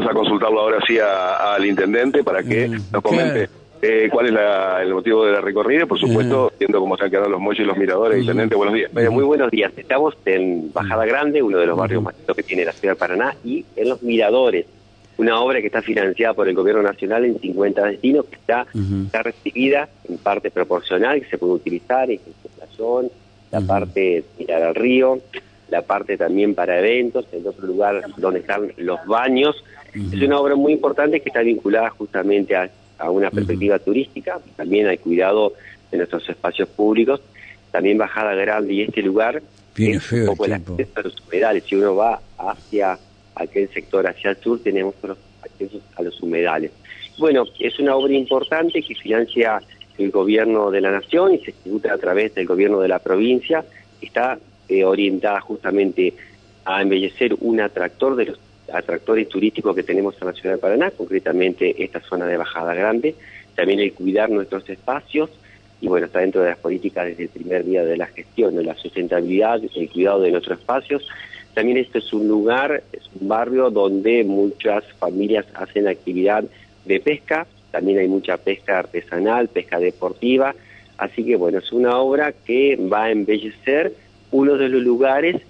vamos a consultarlo ahora sí al intendente para que mm, nos comente. Eh, ¿Cuál es el motivo de la recorrida? Por supuesto, viendo cómo están quedando los muelles y los miradores. Intendente, buenos días. muy buenos días. Estamos en Bajada Grande, uno de los barrios más que tiene la ciudad de Paraná, y en los miradores, una obra que está financiada por el Gobierno Nacional en 50 destinos, que está, está recibida en parte proporcional, que se puede utilizar, en la parte mirar al río, la parte también para eventos, en otro lugar donde están los baños. Es una obra muy importante que está vinculada justamente a a una perspectiva turística, también hay cuidado de nuestros espacios públicos, también Bajada Grande y este lugar es un poco el acceso a los humedales, si uno va hacia aquel sector, hacia el sur, tenemos los accesos a los humedales. Bueno, es una obra importante que financia el gobierno de la nación y se ejecuta a través del gobierno de la provincia, está eh, orientada justamente a embellecer un atractor de los atractores turísticos que tenemos en la ciudad de Paraná, concretamente esta zona de Bajada Grande, también el cuidar nuestros espacios, y bueno, está dentro de las políticas desde el primer día de la gestión, la sustentabilidad, el cuidado de nuestros espacios. También este es un lugar, es un barrio donde muchas familias hacen actividad de pesca, también hay mucha pesca artesanal, pesca deportiva, así que bueno, es una obra que va a embellecer uno de los lugares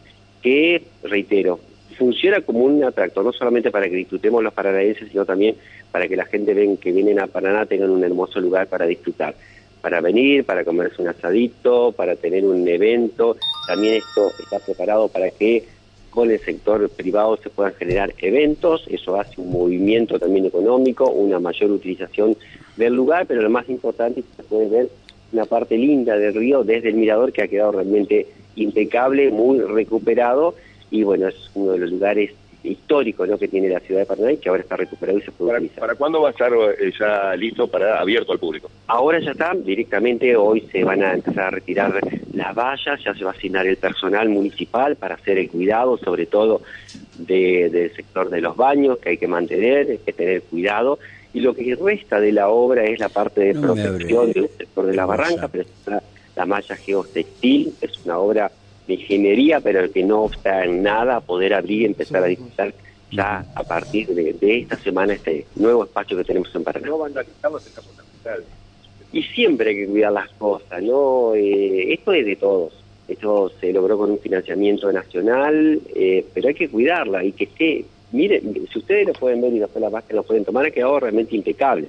que, reitero, funciona como un atractor, no solamente para que disfrutemos los paranaenses, sino también para que la gente ven, que vienen a Paraná tengan un hermoso lugar para disfrutar, para venir, para comerse un asadito, para tener un evento. También esto está preparado para que con el sector privado se puedan generar eventos, eso hace un movimiento también económico, una mayor utilización del lugar, pero lo más importante es que se puede ver una parte linda del río desde el mirador que ha quedado realmente impecable, muy recuperado y bueno, es uno de los lugares históricos ¿no? que tiene la ciudad de Paraná y que ahora está recuperado y se puede ¿Para, utilizar. ¿Para cuándo va a estar eh, ya listo para abierto al público? Ahora ya está, directamente hoy se van a empezar a retirar las vallas, ya se va a asignar el personal municipal para hacer el cuidado, sobre todo del sector de los baños, que hay que mantener, hay que tener cuidado. Y lo que resta de la obra es la parte de protección del sector de la barranca, pero está la malla geotextil, es una obra ingeniería, pero que no obsta en nada poder abrir y empezar a disfrutar ya a partir de, esta semana este nuevo espacio que tenemos en Paraná. No vandalizamos el Y siempre hay que cuidar las cosas, ¿no? Eh, esto es de todos. Esto se logró con un financiamiento nacional, eh, pero hay que cuidarla y que esté, miren, si ustedes lo pueden ver y después la que lo pueden tomar, ha quedado realmente impecable.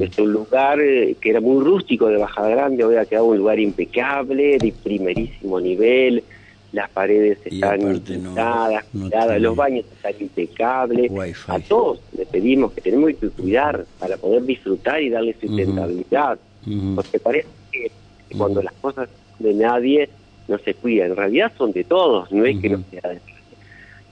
Es un lugar eh, que era muy rústico de Bajada Grande, ha quedado un lugar impecable, de primerísimo nivel, las paredes están pintadas, los baños están impecables. A todos le pedimos que tenemos que cuidar para poder disfrutar y darle sustentabilidad, porque parece que cuando las cosas de nadie no se cuidan, en realidad son de todos, no es que no sea de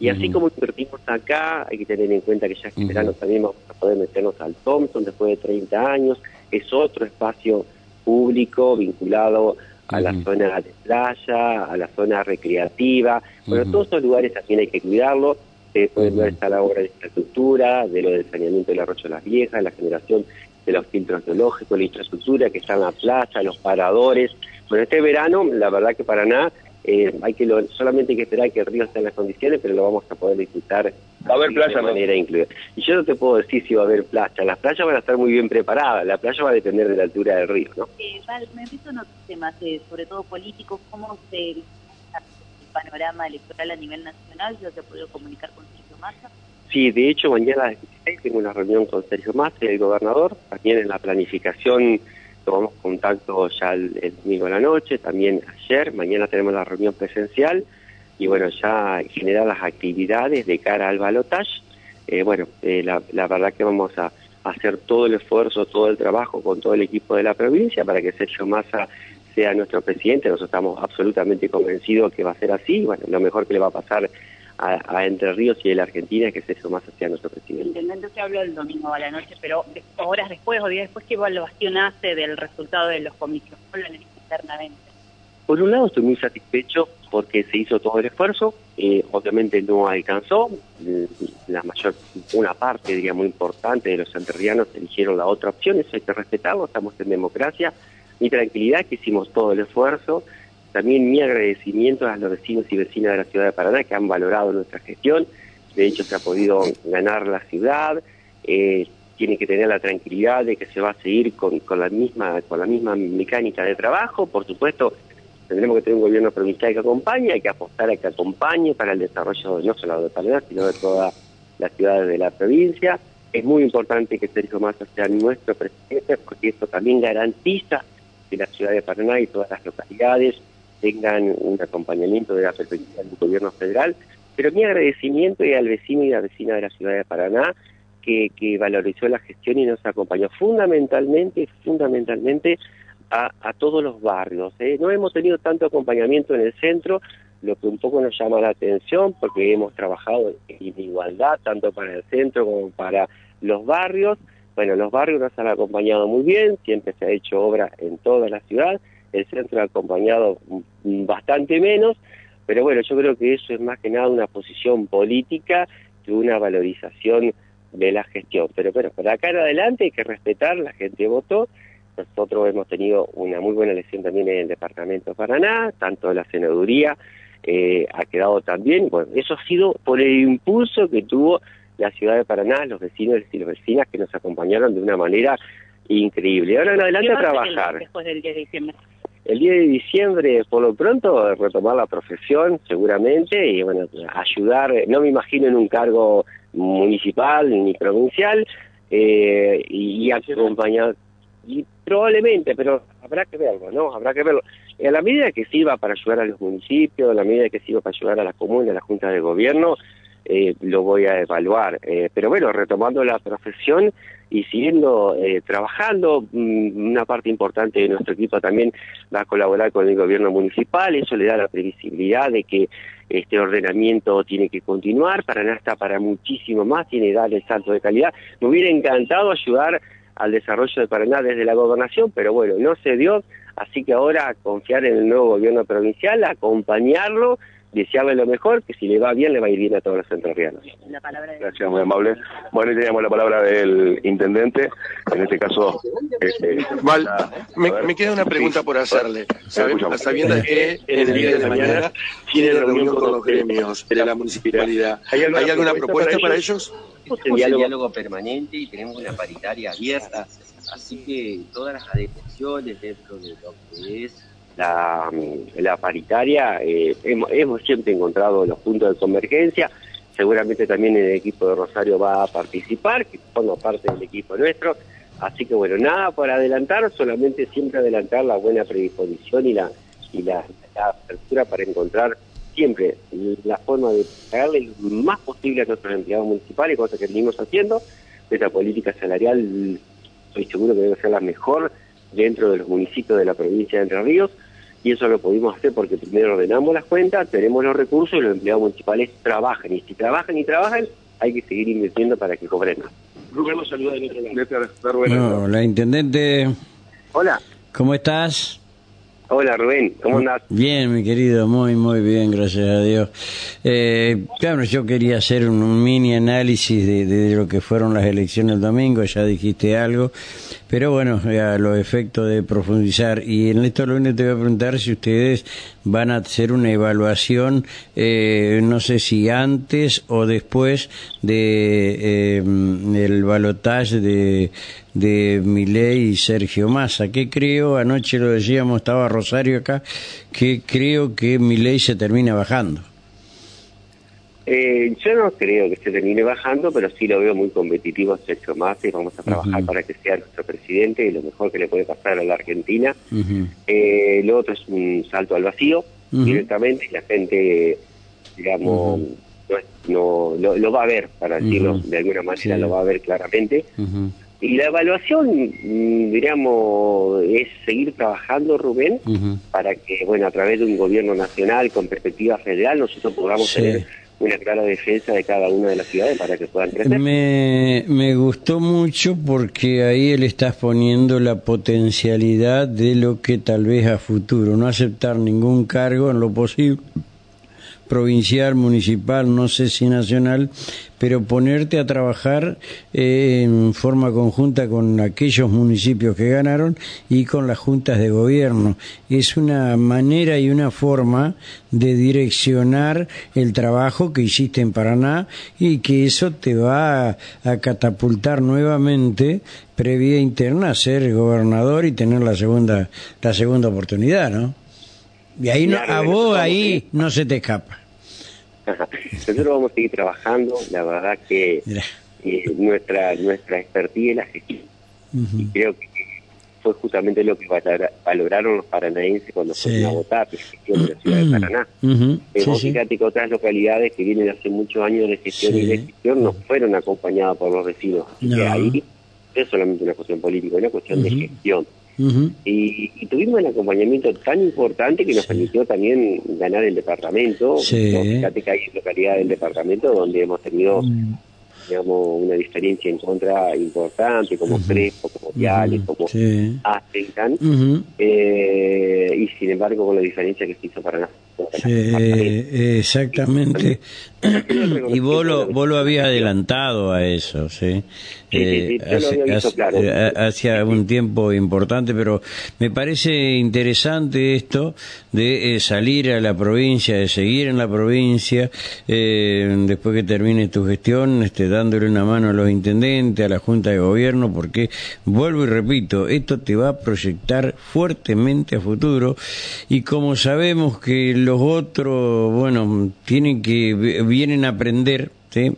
y así como invertimos acá, hay que tener en cuenta que ya este verano también vamos a poder meternos al Thompson después de 30 años. Es otro espacio público vinculado a la zona de playa, a la zona recreativa. Bueno, todos esos lugares también hay que cuidarlo. Se puede ver está la obra de infraestructura, de lo del saneamiento del arroyo de las viejas, la generación de los filtros geológicos, la infraestructura que está en la playa, los paradores. Bueno, este verano, la verdad que para nada eh, hay que solamente hay que esperar que el río esté en las condiciones, pero lo vamos a poder disfrutar va a haber playa, de manera incluida. Y yo no te puedo decir si va a haber playa. Las playas van a estar muy bien preparadas. La playa va a depender de la altura del río, ¿no? Eh, me empiezo en otros temas, eh, sobre todo políticos. ¿Cómo se el panorama electoral a nivel nacional? ¿Yo te puedo comunicar con Sergio Massa? Sí, de hecho, mañana a las 16 tengo una reunión con Sergio Massa, el gobernador, también en la planificación tomamos contacto ya el, domingo a la noche, también ayer, mañana tenemos la reunión presencial y bueno, ya generar las actividades de cara al balotaje. Eh, bueno, eh, la, verdad que vamos a, hacer todo el esfuerzo, todo el trabajo con todo el equipo de la provincia para que Sergio Massa sea nuestro presidente. Nosotros estamos absolutamente convencidos que va a ser así. Bueno, lo mejor que le va a pasar a, Entre Ríos y a la Argentina, que es eso más hacia nuestro presidente. Intendente, se habló el domingo a la noche, pero horas después o días después, ¿qué evaluación hace del resultado de los comicios? ¿Cómo lo internamente? Por un lado estoy muy satisfecho porque se hizo todo el esfuerzo, eh, obviamente no alcanzó, la mayor, una parte, diría, muy importante de los enterrianos eligieron la otra opción, eso hay que respetarlo, estamos en democracia, mi tranquilidad que hicimos todo el esfuerzo, también mi agradecimiento a los vecinos y vecinas de la ciudad de Paraná que han valorado nuestra gestión. de hecho se ha podido ganar la ciudad, eh, tiene que tener la tranquilidad de que se va a seguir con, la misma con la misma mecánica de trabajo, por supuesto tendremos que tener un gobierno provincial que acompañe, hay que apostar a que acompañe para el desarrollo no solo de Paraná, sino de todas las ciudades de la provincia. Es muy importante que Sergio Massa sea nuestro presidente, porque eso también garantiza que la ciudad de Paraná y todas las localidades tengan un acompañamiento de la perspectiva del gobierno federal. Pero mi agradecimiento y al vecino y la vecina de la ciudad de Paraná, que, que valorizó la gestión y nos acompañó fundamentalmente, fundamentalmente a, a todos los barrios. ¿eh? No hemos tenido tanto acompañamiento en el centro, lo que un poco nos llama la atención, porque hemos trabajado en igualdad, tanto para el centro como para los barrios. Bueno, los barrios nos han acompañado muy bien, siempre se ha hecho obra en toda la ciudad, el centro ha acompañado bastante menos, pero bueno, yo creo que eso es más que nada una posición política que una valorización de la gestión. Pero bueno, para acá en adelante hay que respetar, la gente votó, nosotros hemos tenido una muy buena elección también en el departamento de Paraná, tanto la senaduría eh, ha quedado también, bueno, eso ha sido por el impulso que tuvo la ciudad de Paraná, los vecinos y las vecinas que nos acompañaron de una manera increíble. Ahora en adelante a trabajar. Después del 10 de diciembre. El 10 de diciembre, por lo pronto, retomar la profesión, seguramente, y bueno, ayudar, no me imagino en un cargo municipal ni provincial, eh, y, acompañar, y probablemente, pero habrá que verlo, ¿no? Habrá que verlo. En la medida que sirva para ayudar a los municipios, en la medida que sirva para ayudar a la comuna, a la Junta de Gobierno, eh, lo voy a evaluar. Eh, pero bueno, retomando la profesión y siguiendo eh, trabajando, mmm, una parte importante de nuestro equipo también va a colaborar con el gobierno municipal, eso le da la previsibilidad de que este ordenamiento tiene que continuar, Paraná está para muchísimo más, tiene que dar el salto de calidad. Me hubiera encantado ayudar al desarrollo de Paraná desde la gobernación, pero bueno, no se dio, así que ahora confiar en el nuevo gobierno provincial, acompañarlo, desearle lo mejor, que si le va bien, le va a ir bien a todos los entrerrianos. La palabra de... Gracias, muy amable. Bueno, y teníamos la palabra del intendente, en este caso... Este, Val, la- me, me queda una pregunta Sí. por hacerle. Sabiendo que en el día de mañana tiene reunión con los gremios de la municipalidad. ¿Hay ¿Hay alguna alguna propuesta propuesta para para ellos? Tenemos Tenemos el diálogo. diálogo permanente y tenemos una paritaria abierta, así que todas las adecuaciones dentro de lo que es la, paritaria, eh, hemos, siempre encontrado los puntos de convergencia, seguramente también el equipo de Rosario va a participar, que forma parte del equipo nuestro, así que bueno, nada por adelantar, solamente siempre adelantar la buena predisposición y la, y la, la apertura para encontrar siempre la forma de pagarle lo más posible a nuestros empleados municipales, cosa que venimos haciendo, esta política salarial estoy seguro que debe ser la mejor dentro de los municipios de la provincia de Entre Ríos, y eso lo pudimos hacer porque primero ordenamos las cuentas, tenemos los recursos y los empleados municipales trabajan, y si trabajan y trabajan, hay que seguir invirtiendo para que cobren más. Rubén lo saluda del otro lado. No, la intendente, Hola, ¿cómo estás? Hola Rubén, ¿cómo andás? Bien, mi querido, muy, muy bien, gracias a Dios. Eh, claro, yo quería hacer un, mini análisis de, de lo que fueron las elecciones el domingo, ya dijiste algo, pero bueno, a los efectos de profundizar. Y en esto lo único te voy a preguntar si ustedes van a hacer una evaluación, eh, no sé si antes o después de eh, el balotaje de, de Milei y Sergio Massa, que creo, anoche lo decíamos, estaba Rosario acá, que creo que Milei se termina bajando. Eh, yo no creo que se termine bajando, pero sí lo veo muy competitivo Sergio Massa y vamos a trabajar para que sea nuestro presidente y lo mejor que le puede pasar a la Argentina. Eh, lo otro es un salto al vacío directamente y la gente, digamos, no, no- lo, lo va a ver, para decirlo de alguna manera, Sí. lo va a ver claramente. Y la evaluación, mm, diríamos, es seguir trabajando, Rubén, para que, bueno, a través de un gobierno nacional con perspectiva federal, nosotros podamos Sí. tener una clara defensa de cada una de las ciudades para que puedan crecer. Me, me gustó mucho porque ahí él está poniendo la potencialidad de lo que tal vez a futuro, no aceptar ningún cargo en lo posible, provincial, municipal, no sé si nacional, pero ponerte a trabajar eh, en forma conjunta con aquellos municipios que ganaron y con las juntas de gobierno. Es una manera y una forma de direccionar el trabajo que hiciste en Paraná y que eso te va a, catapultar nuevamente previa interna a ser gobernador y tener la segunda la segunda oportunidad, ¿no? Y ahí no, a vos ahí no se te escapa. Nosotros vamos a seguir trabajando, la verdad que eh, nuestra nuestra expertise es la gestión. Y creo que fue justamente lo que valoraron los paranaenses cuando fueron a votar, la gestión de la ciudad de Paraná. fíjate que otras localidades que vienen hace muchos años de gestión y de gestión no fueron acompañadas por los vecinos. que ahí es solamente una cuestión política, es una cuestión de gestión y, tuvimos un acompañamiento tan importante que nos permitió también ganar el departamento. Fíjate que hay localidades del departamento donde hemos tenido mm. digamos una diferencia en contra importante como Crespo, como Viales, como sí. eh, y sin embargo con la diferencia que se hizo para nosotros exactamente. y vos lo, vos lo habías adelantado a eso, ¿sí? Eh, hace, un tiempo importante, pero me parece interesante esto de eh, salir a la provincia, de seguir en la provincia, eh, después que termine tu gestión, este, dándole una mano a los intendentes, a la Junta de Gobierno, porque, vuelvo y repito, esto te va a proyectar fuertemente a futuro, y como sabemos que los otros, bueno, tienen que, vienen a aprender, ¿sí?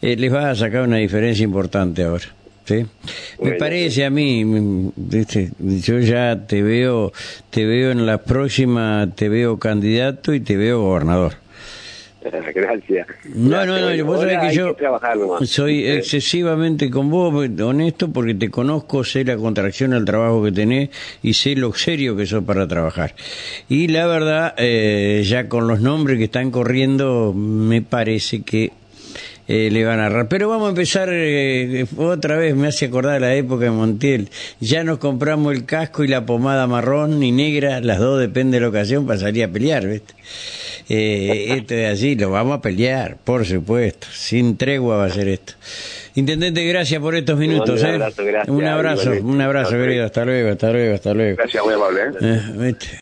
Eh, les va a sacar una diferencia importante ahora. ¿sí? Me parece a mí, yo ya te veo, te veo en la próxima, te veo candidato y te veo gobernador. Gracias. No, no, no, vos sabés que yo soy excesivamente con vos, honesto, porque te conozco, sé la contracción al trabajo que tenés y sé lo serio que sos para trabajar. Y la verdad, eh, ya con los nombres que están corriendo, me parece que eh, le van a agarrar. Pero vamos a empezar eh, otra vez, me hace acordar la época de Montiel. Ya nos compramos el casco y la pomada marrón y negra, las dos depende de la ocasión, para salir a pelear, ¿viste? Eh, esto es así, lo vamos a pelear, por supuesto. Sin tregua va a ser esto. Intendente, gracias por estos minutos. Un abrazo, ¿eh? un abrazo, un abrazo, querido. Hasta luego, hasta luego, hasta luego. Gracias, muy amable. ¿eh?